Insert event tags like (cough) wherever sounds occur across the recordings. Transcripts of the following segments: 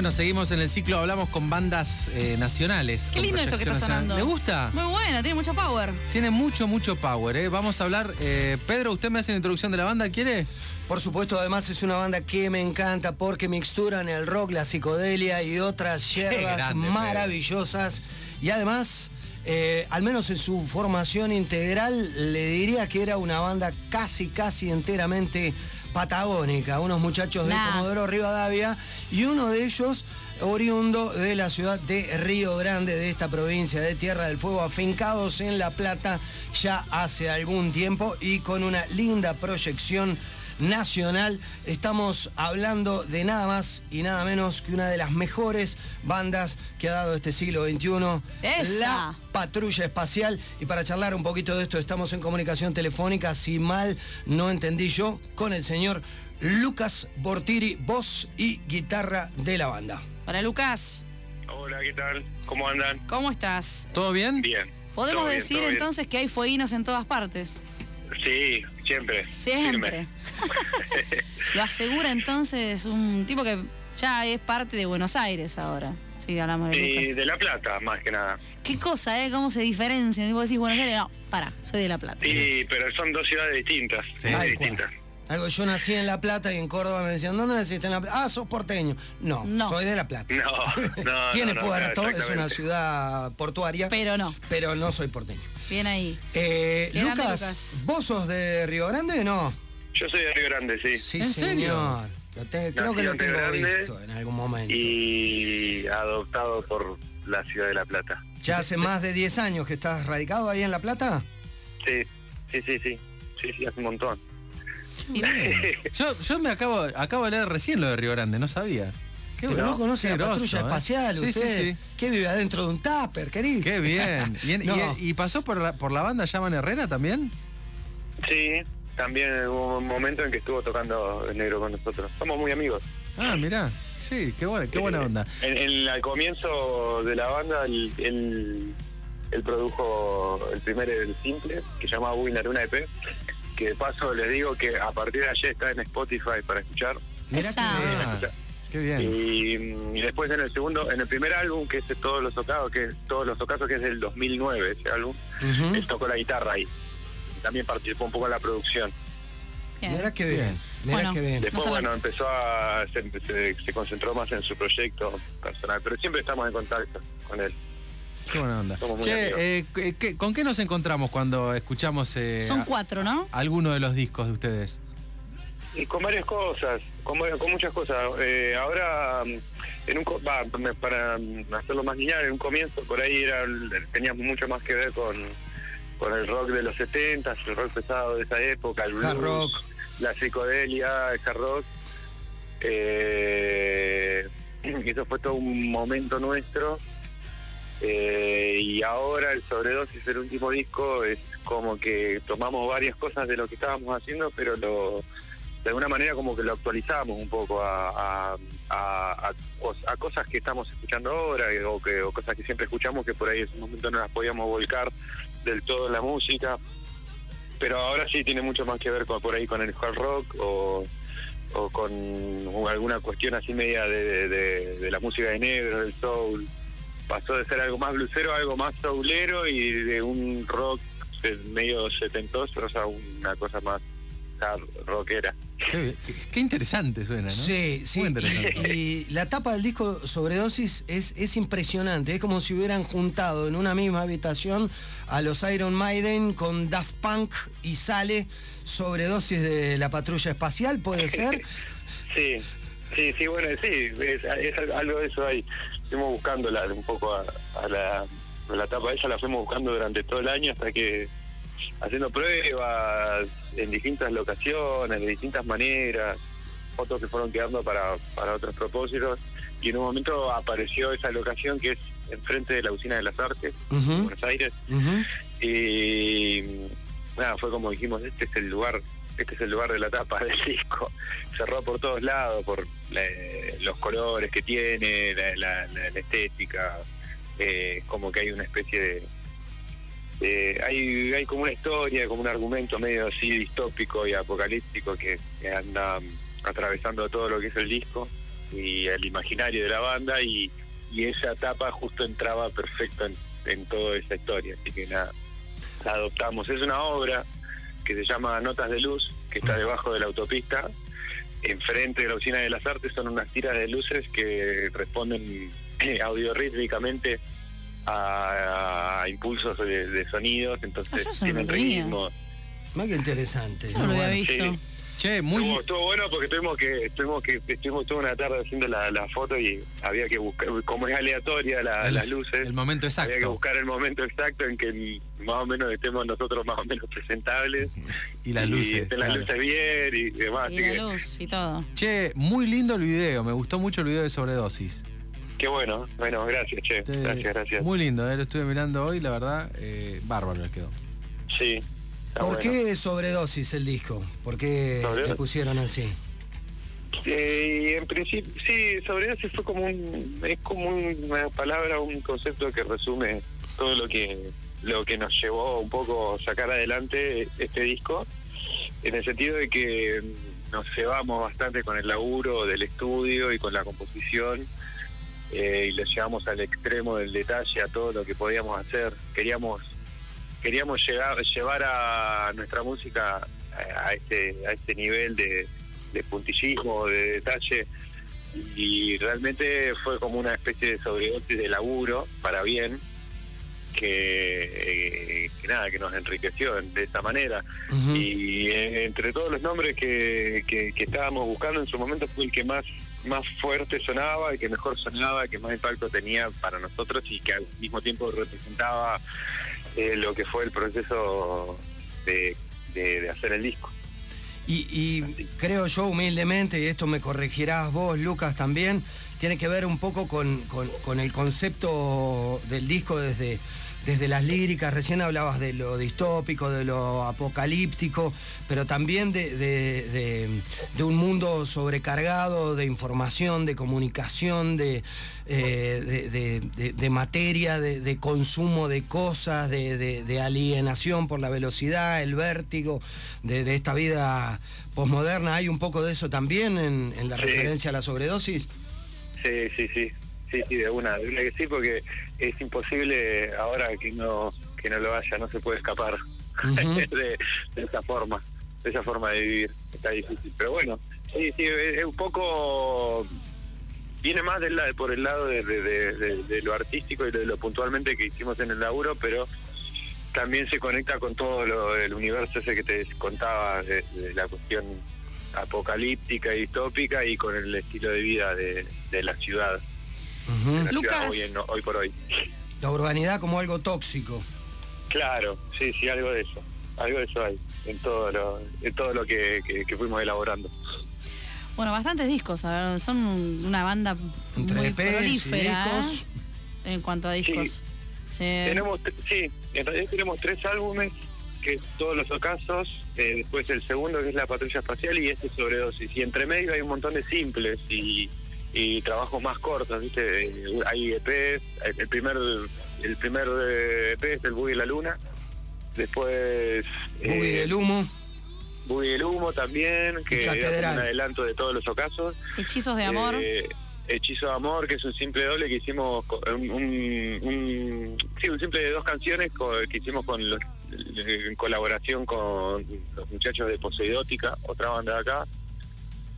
Bueno, seguimos en el ciclo, hablamos con bandas eh, nacionales. Qué con lindo esto que está nacional. sonando. ¿Le gusta? Muy bueno, tiene mucho power. Tiene mucho, mucho power. ¿eh? Vamos a hablar. eh, Pedro, ¿usted me hace la introducción de la banda? ¿Quiere? Por supuesto, además es una banda que me encanta porque mixturan el rock, la psicodelia y otras hierbas grande, Pedro. maravillosas. Y además, eh, al menos en su formación integral, le diría que era una banda casi, casi enteramente patagónica. Unos muchachos de. Comodoro Rivadavia y uno de ellos oriundo de la ciudad de Río Grande, de esta provincia de Tierra del Fuego, afincados en La Plata ya hace algún tiempo y con una linda proyección nacional. Estamos hablando de nada más y nada menos que una de las mejores bandas que ha dado este siglo XXI, ¡Esa! la Patrulla Espacial. Y para charlar un poquito de esto, estamos en comunicación telefónica, si mal no entendí yo, con el señor Lucas Bortiri, voz y guitarra de la banda. Hola Lucas, Hola, ¿qué tal? ¿Cómo andan? ¿cómo estás? ¿Todo bien? Bien. Podemos bien, decir bien. entonces que hay fueguinos en todas partes. Sí, siempre. Siempre. (laughs) Lo asegura entonces un tipo que ya es parte de Buenos Aires ahora. Sí, hablamos de Y de La Plata, más que nada. ¿Qué cosa, eh? ¿Cómo se diferencia? Tipo decís Buenos Aires, no, pará, soy de La Plata. Sí, pero son dos ciudades distintas. Sí. distintas. Algo, yo nací en La Plata y en Córdoba me decían, ¿dónde naciste en La Plata? Ah, sos porteño. No, No. soy de La Plata. No, (laughs) no, Tiene no, no, puerto, es una ciudad portuaria, Pero no, pero no soy porteño. Bien ahí. Eh, Lucas, Lucas. ¿vos sos de Río Grande? No. Yo soy de Río Grande, sí. Sí, ¿En serio? señor. Lo te- creo que lo tengo Grande visto en algún momento. Y adoptado por la ciudad de La Plata. ¿Ya hace más de 10 años que estás radicado ahí en La Plata? Sí, sí, sí, sí. Sí, sí, hace un montón. Y- (laughs) Yo, yo me acabo, acabo de leer recién lo de Río Grande, no sabía. Qué Pero bueno, no conoce qué la groso, patrulla ¿eh? espacial, Sí, usted. Sí, sí. ¿Qué vive adentro de un tupper, querido? Qué bien. (laughs) ¿Y, en- y- No. y pasó por la, por la banda Llaman Herrera también? Sí, también hubo un momento en que estuvo tocando el negro con nosotros. Somos muy amigos. Ah, mirá. Sí, qué buena, qué buena Eh, onda. En, en- al comienzo de la banda, él, él, él produjo el primer el simple, que se llamaba Winner, una EP, que de paso les digo que a partir de ayer está en Spotify para escuchar. Mirá que qué bien. Y, mm, y después en el segundo, en el primer álbum, que es de Todos los Ocasos, que es Todos los Ocasos, que es del 2009 ese álbum, él tocó la guitarra ahí. También participó un poco en la producción. bien. Mirá que bien. Mirá Bueno. que bien. Después, bueno, empezó a. Se, se- se concentró más en su proyecto personal, pero siempre estamos en contacto con él. Qué buena onda. Somos muy Che, eh, ¿qué- qué- ¿con qué nos encontramos cuando escuchamos eh, Son a- cuatro, ¿no? alguno de los discos de ustedes? Con varias cosas, con, muchas cosas. Eh, ahora, mm, en un, para mm, hacerlo más lineal, en un comienzo por ahí era, teníamos mucho más que ver con, con el rock de los 70, el rock pesado de esa época, el blues, rock. la psicodelia, el hard rock. Eh, (clears throat) eso fue todo un momento nuestro. Eh, y ahora el sobredosis, el último disco, es como que tomamos varias cosas de lo que estábamos haciendo, pero lo de alguna manera como que lo actualizamos un poco a, a, a- a cos- a cosas que estamos escuchando ahora eh, o, que, o cosas que siempre escuchamos que por ahí en ese momento no las podíamos volcar del todo en la música. Pero ahora sí tiene mucho más que ver con, por ahí con el hard rock o, o con alguna cuestión así media de, de- la música de negro, del soul. Pasó de ser algo más blusero a algo más soulero y de un rock medio setentoso a una cosa más rockera. Qué, qué- qué interesante suena, ¿no? Sí, sí. Muy interesante. Y, y la tapa del disco Sobredosis es, es impresionante. Es como si hubieran juntado en una misma habitación a los Iron Maiden con Daft Punk y sale Sobredosis de la patrulla espacial, ¿puede ser? (laughs) Sí, sí, sí, bueno, sí, es, es algo de eso ahí. Fuimos buscando la- un poco a, a la, a la tapa esa, la fuimos buscando durante todo el año hasta que haciendo pruebas en distintas locaciones, de distintas maneras, fotos que fueron quedando para, para otros propósitos. Y en un momento apareció esa locación que es enfrente de la usina de las artes, en Buenos Aires, y nada, fue como dijimos, este es el lugar, este es el lugar de la tapa del (laughs) disco. Cerró por todos lados, por la- los colores que tiene, la- la estética, eh, como que hay una especie de, de- hay, hay como una historia, como un argumento medio así distópico y apocalíptico que, anda mm, atravesando todo lo que es el disco. y el imaginario de la banda y, esa etapa justo entraba perfecto en, en toda esa historia. Así que nada, la adoptamos. Es una obra que se llama Notas de Luz, que está debajo de la autopista. Enfrente de la Oficina de las Artes son unas tiras de luces que responden audiorítmicamente a, a impulsos de, de sonidos, Ah, entonces no tienen ritmo. Más que interesante. Yo no lo había Bueno. visto. Sí. Che, muy. Estuvo, estuvo bueno porque tuvimos que tuvimos que estuvimos toda una tarde haciendo la, la foto y había que buscar como es aleatoria la- el- las luces El momento había que exacto. buscar el momento exacto en que más o menos estemos nosotros más o menos presentables (laughs) Y las luces. estén las luces bien y demás Y así la que luz y todo. Che, muy lindo el video. Me gustó mucho el video de sobredosis. Qué bueno bueno gracias che Este, gracias gracias Muy lindo, eh, lo estuve mirando hoy, la verdad, eh, bárbaro les quedó. sí está ¿Por bueno. qué sobredosis el disco? ¿Por qué Sobredosis. le pusieron así? Eh, en principio, sí, sobre eso fue como un, es como una palabra, un concepto que resume todo lo que lo que nos llevó un poco a sacar adelante este disco, en el sentido de que nos cebamos bastante con el laburo del estudio y con la composición eh, y lo llevamos al extremo del detalle a todo lo que podíamos hacer. Queríamos queríamos llegar llevar a nuestra música a, a este a este nivel de, de puntillismo, de detalle. Y realmente fue como una especie de sobredosis de laburo para bien que, eh, que nada que nos enriqueció de esa manera. Y eh, entre todos los nombres que, que, que estábamos buscando en su momento fue el que más más fuerte sonaba, el que mejor sonaba, el que más impacto tenía para nosotros y que al mismo tiempo representaba eh, lo que fue el proceso de, de, hacer el disco. Y, y creo yo humildemente, y esto me corregirás vos, Lucas, también, tiene que ver un poco con- con el concepto del disco desde, desde las líricas. Recién hablabas de lo distópico, de lo apocalíptico, pero también de, de- de- de un mundo sobrecargado de información, de comunicación, de, eh, materia, de, de consumo de cosas, de, alienación por la velocidad, el vértigo de, de esta vida posmoderna. ¿Hay un poco de eso también en, en la Sí. referencia a la sobredosis? Sí, sí, sí, sí, sí, de una, de una que sí, porque es imposible ahora que no que no lo haya, no se puede escapar (laughs) de, de esa forma, de esa forma de vivir, está difícil. Pero bueno, sí, sí, es, un poco viene más del por el lado de, de- de- de- de lo artístico y de lo puntualmente que hicimos en el laburo, pero también se conecta con todo lo, el universo ese que te contaba de, de la cuestión apocalíptica y distópica y con el estilo de vida de, de la ciudad, Lucas. ciudad hoy, en- hoy por hoy. La urbanidad como algo tóxico. Claro, sí, sí, algo de eso, algo de eso hay en todo lo, en todo lo que, que- que fuimos elaborando. Bueno, bastantes discos. a ver, son una banda Entre muy prolífera discos. ¿eh? en cuanto a discos. Sí. Tenemos, sí, en realidad tenemos tres álbumes, que es Todos los Ocasos, eh, después el segundo que es La Patrulla Espacial y este Sobredosis. Y entre medio hay un montón de simples y, y trabajos más cortos, ¿viste? Eh, Hay EPs, el primer, el primer eh, EP es El Buggy y la Luna, después... Buggy eh, del humo. Buggy del Humo también, que es un adelanto de Todos los Ocasos. Hechizos de amor. Eh, Hechizo de Amor, que es un simple doble que hicimos, un, un, un- sí, un simple de dos canciones co- que hicimos con los, en colaboración con los muchachos de Poseidótica, otra banda de acá.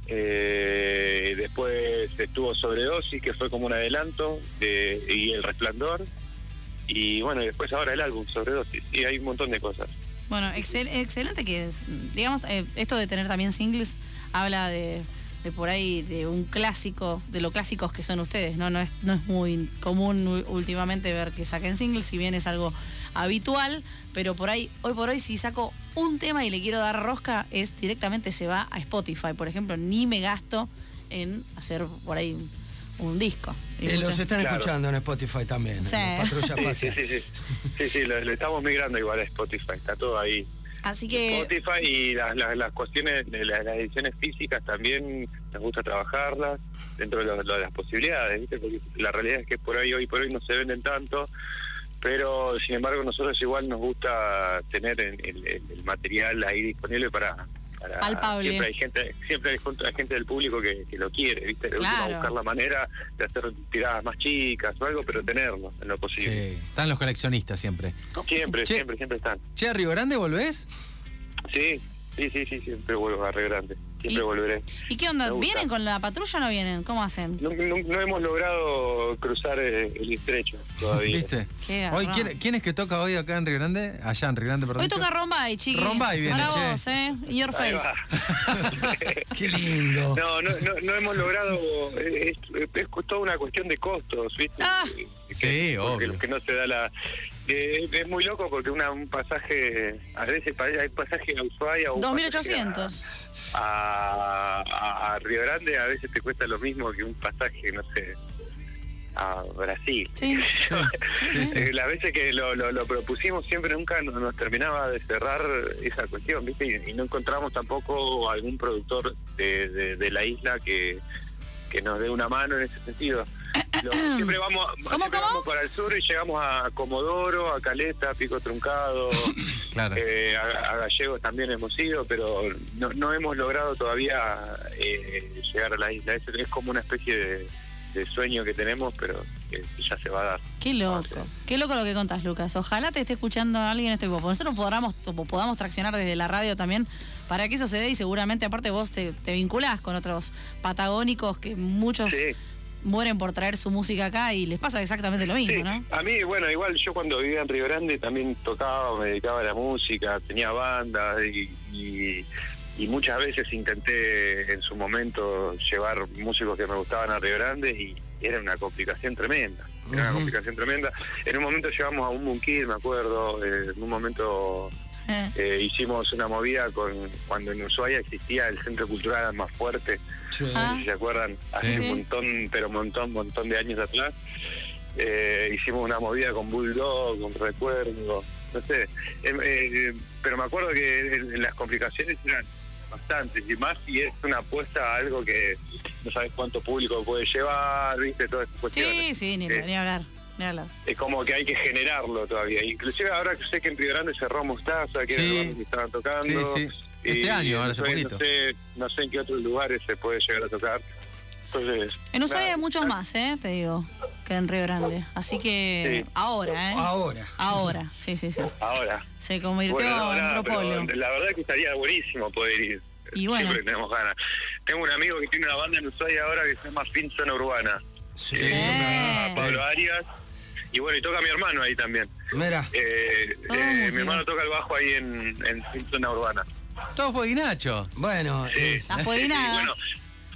Eh, después estuvo Sobredosis, que fue como un adelanto, de, y El Resplandor. Y bueno, y después ahora el álbum Sobredosis. Y hay un montón de cosas. Bueno, excel- excelente que es. Digamos, eh, esto de tener también singles habla de, de por ahí de un clásico, de lo clásicos que son ustedes, ¿no? No es, no es muy común últimamente ver que saquen singles, si bien es algo habitual, pero por ahí, hoy por hoy, si saco un tema y le quiero dar rosca, es directamente se va a Spotify, por ejemplo, ni me gasto en hacer por ahí un, disco. Eh, los están Claro. escuchando en Spotify también. Sí. en Sí, sí, sí. Sí, sí, lo, lo estamos migrando igual a Spotify, está todo ahí. Así que, Spotify y las, las, las cuestiones las, las ediciones físicas también nos gusta trabajarlas dentro de, lo- lo de las posibilidades, ¿viste? Porque la realidad es que por ahí hoy por hoy no se venden tanto, pero sin embargo nosotros igual nos gusta tener el, el- el material ahí disponible para para Palpable. siempre hay gente siempre hay junto- hay gente del público que, que lo quiere viste última Claro. buscar la manera de hacer tiradas más chicas o algo pero tenerlo en lo posible Sí, están los coleccionistas siempre. ¿Cómo- siempre siempre siempre están Che, ¿a Río Grande volvés? sí sí sí sí siempre vuelvo a Río Grande siempre Y- volveré ¿Y qué onda? ¿Vienen con la patrulla o no vienen? ¿Cómo hacen? no, no- no hemos logrado cruzar eh, el estrecho todavía ¿Viste? Qué Hoy. ¿quién, quién es que toca hoy acá en Río Grande? Allá en Río Grande, perdón. Hoy toca Rombay, chiqui. Rombay viene, Para che. vos, ¿eh? In your Ahí face. va. (laughs) (laughs) Qué lindo. No, no, no, no hemos logrado. Es, es toda una cuestión de costos, ¿viste? Ah. Que- Sí, obvio. Que no se da la. Eh, es muy loco porque una, un pasaje. A veces hay pasaje a Ushuaia o un pasaje 2.800. A, a, a Río Grande a veces te cuesta lo mismo que un pasaje, no sé, a Brasil. Sí. (laughs) Sí, sí, sí. Eh, Las veces que lo, lo, lo propusimos siempre nunca nos, nos terminaba de cerrar esa cuestión, ¿viste? Y, y no encontramos tampoco algún productor de, de, de la isla que, que nos dé una mano en ese sentido. Siempre vamos, (clears throat) siempre cómo? vamos para el sur y llegamos a Comodoro, a Caleta, Pico Truncado, (clears throat) Claro. eh, a, a Gallegos también hemos ido, pero no, no hemos logrado todavía eh, llegar a la isla. Es, es como una especie de, de sueño que tenemos, pero que ya se va a dar. Qué loco. Qué loco lo que contás, Lucas. Ojalá te esté escuchando alguien este grupo. Nosotros podamos, podamos traccionar desde la radio también para que eso se dé y seguramente aparte vos te, te vinculás con otros patagónicos que muchos Sí. Mueren por traer su música acá y les pasa exactamente lo mismo, Sí, ¿no? a mí, bueno, igual yo cuando vivía en Río Grande también tocaba, me dedicaba a la música, tenía bandas y, y, y muchas veces intenté en su momento llevar músicos que me gustaban a Río Grande y era una complicación tremenda. Era una complicación tremenda. En un momento llevamos a un Munkid, me acuerdo, eh, en un momento eh, hicimos una movida con cuando en Ushuaia existía el Centro Cultural más fuerte, Sí. Ah. no sé si se acuerdan, hace Sí. un montón, pero un montón, montón de años atrás. Eh, hicimos una movida con Bulldog, con Recuerdo, no sé. Em, eh, pero me acuerdo que las complicaciones eran bastantes, y más si es una apuesta a algo que no sabes cuánto público puede llevar, viste, todas esas cuestiones. Sí, sí, ni, Eh, ni hablar. Es como que hay que generarlo todavía. Inclusive ahora que sé que en Río Grande cerró Mostaza, que Sí. era que estaban tocando. Sí, sí. Este Y año, ahora hace no sé- poquito. No sé, no sé en qué otros lugares se puede llegar a tocar. Entonces, En Ushuaia hay muchos más, ¿eh? Te digo, que en Río Grande. Así que Sí. ahora, ¿eh? Ahora. Ahora, sí, sí, sí. Ahora. Se convirtió Bueno, no, en nada, otro pero polo. la verdad que estaría buenísimo poder ir. Y bueno. Siempre tenemos ganas. Tengo un amigo que tiene una banda en Ushuaia ahora que se llama Fin Zona Urbana. Sí. Sí. Eh. Pablo Arias. Y bueno, y toca mi hermano ahí también. Mira. Eh, Ah, eh, mi hermano toca el bajo ahí en, en Fin Zona Urbana. Todo fue Guinacho. Bueno, eh, La fue (laughs) nada. bueno,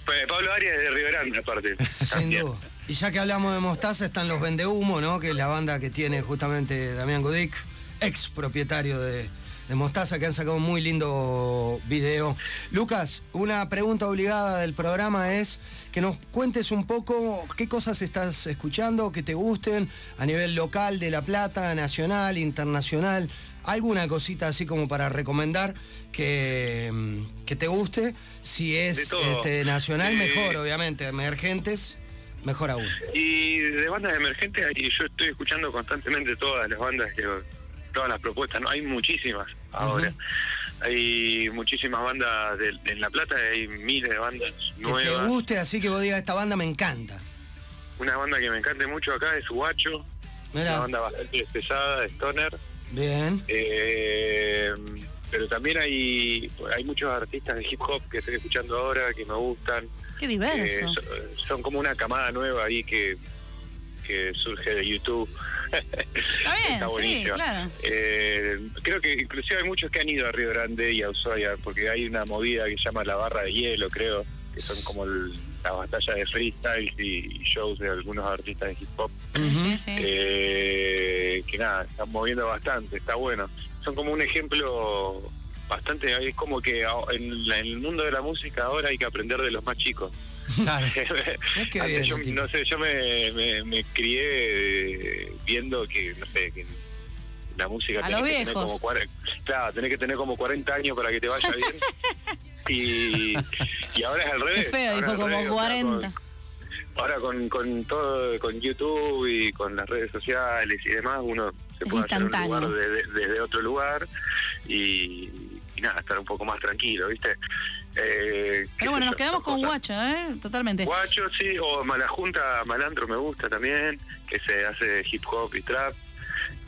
pues Pablo Arias es de Río Grande, aparte. (laughs) sin duda. Y ya que hablamos de Mostaza, están los Vendehumo, ¿no? Que es la banda que tiene justamente Damián Gudic, ex propietario de, de Mostaza, que han sacado un muy lindo video. Lucas, una pregunta obligada del programa es que nos cuentes un poco qué cosas estás escuchando, que te gusten a nivel local de La Plata, nacional, internacional. ¿Alguna cosita así como para recomendar que, que te guste? Si es este, nacional, Eh, mejor, obviamente. Emergentes, mejor aún. Y de bandas emergentes, yo estoy escuchando constantemente todas las bandas, que, todas las propuestas, ¿no? Hay muchísimas ahora. Hay muchísimas bandas de, en La Plata, hay miles de bandas Que te nuevas. guste, así que vos digas, esta banda me encanta. Una banda que me encanta mucho acá es Guacho, una Mira, banda bastante pesada, Stoner. bien. Eh, pero también hay hay muchos artistas de hip hop que estoy escuchando ahora que me gustan. Qué Eh, diverso. son, son como una camada nueva ahí que, que surge de YouTube. (laughs) Está bien, Está sí, buenísima. claro. Eh, creo que inclusive hay muchos que han ido a Río Grande y a Ushuaia porque hay una movida que se llama la barra de hielo, creo, que son como el- la batalla de freestyle y shows de algunos artistas de hip hop. Sí, sí. Eh, que nada, están moviendo bastante, está bueno. Son como un ejemplo bastante, es como que en, la- en el mundo de la música ahora hay que aprender de los más chicos. Claro. (laughs) qué Antes bien, yo, no sé, yo me, me, me crié eh, viendo que, no sé, que la música A tenés los que tener como 40, claro, tenés que tener como 40 años para que te vaya bien. (laughs) y, y ahora es al Qué revés. feo, ahora dijo como revés, o sea, 40. con- ahora con, con todo, con YouTube y con las redes sociales y demás, uno se Es puede hacer un lugar de- de- desde otro lugar y nada, estar un poco más tranquilo, ¿viste? Eh, Pero bueno, nos yo, quedamos con. Guacho, ¿eh? Totalmente. Guacho, sí, o Malajunta, Malandro me gusta también, que se hace hip hop y trap.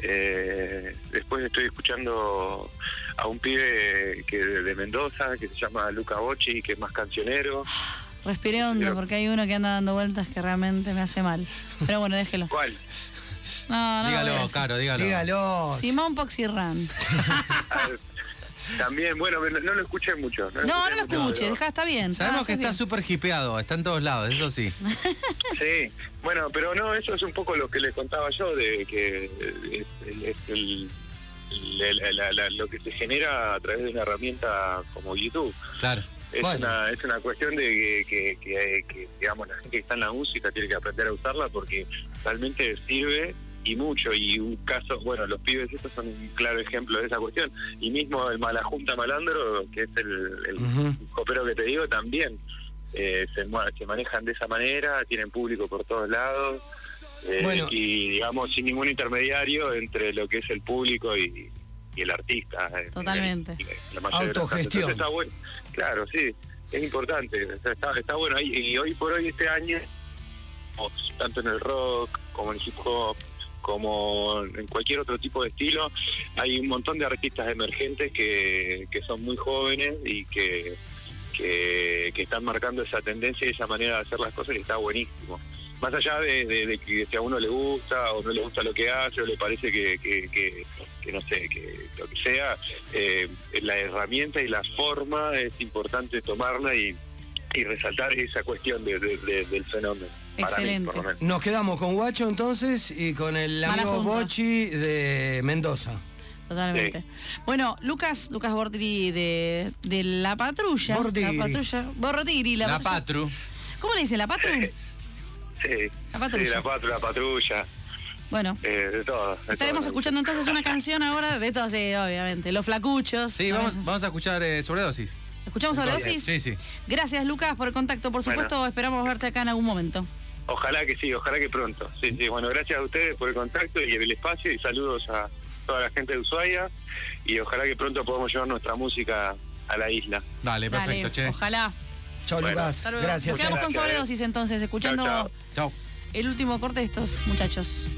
Eh, después estoy escuchando a un pibe que de, Mendoza que se llama Luca Bocci, que es más cancionero. Respiré hondo Pero- porque hay uno que anda dando vueltas que realmente me hace mal. Pero bueno, déjelo. ¿Cuál? No, no. dígalo. Caro, dígalo. Dígalo. Simón Poxirran. (laughs) (laughs) También, bueno, no, no lo escuché mucho. No, No, no lo escuches, pero- deja, está bien. Sabemos que está súper hipeado, está en todos lados, eso sí. (laughs) Sí, bueno, pero no, eso es un poco lo que les contaba yo, de que es, el- es el- el- la- la- lo que se genera a través de una herramienta como YouTube. Claro. Es, Bueno. una, es una cuestión de que, que- que- que, digamos, la gente que está en la música tiene que aprender a usarla porque realmente sirve y mucho. Y un caso, bueno, los pibes estos son un claro ejemplo de esa cuestión. Y mismo el Malajunta Malandro, que es el, el copero que te digo, también eh, se, se manejan de esa manera, tienen público por todos lados. eh, Bueno. Y digamos, sin ningún intermediario entre lo que es el público y, y el artista. eh, Totalmente. en la mayoría de los casos. Autogestión. Entonces está bueno. Claro, sí, es importante. está, está bueno. Y, y hoy por hoy, este año, tanto en el rock como en el hip hop, como en cualquier otro tipo de estilo, hay un montón de artistas emergentes que, que son muy jóvenes y que, que, están marcando esa tendencia y esa manera de hacer las cosas y está buenísimo. Más allá de, que si a uno le gusta o no le gusta lo que hace o le parece que, que, no sé, que lo que sea, eh, la herramienta y la forma es importante tomarla y, y resaltar esa cuestión de- del fenómeno. Mí, Excelente. Nos quedamos con Guacho entonces y con el amigo. Bochi de Mendoza. Totalmente. Bueno, Lucas, Lucas Bortiri de, de La Patrulla. Bortiri. La Patrulla. Bortiri, La, La Patrulla. Patru. ¿Cómo le dice? ¿La Patru? Sí, La patrulla. sí, la, patru- la patrulla, Bueno. eh, de todo. de Estaremos todo. escuchando entonces una canción ahora de todo, sí, obviamente. Los flacuchos. Sí, vamos, vamos a escuchar eh, sobredosis. ¿Escuchamos sobredosis? Sí, sí. Gracias, Lucas, por el contacto. Por Bueno. supuesto, esperamos verte acá en algún momento. Ojalá que sí, ojalá que pronto. Sí, sí, bueno, gracias a ustedes por el contacto y el espacio y saludos a toda la gente de Ushuaia y ojalá que pronto podamos llevar nuestra música a la isla. Dale, perfecto, Dale, che. ojalá. Chao, Bueno. Lucas. Gracias. Nos quedamos con Gracias, sobredosis entonces, escuchando el último corte de estos muchachos.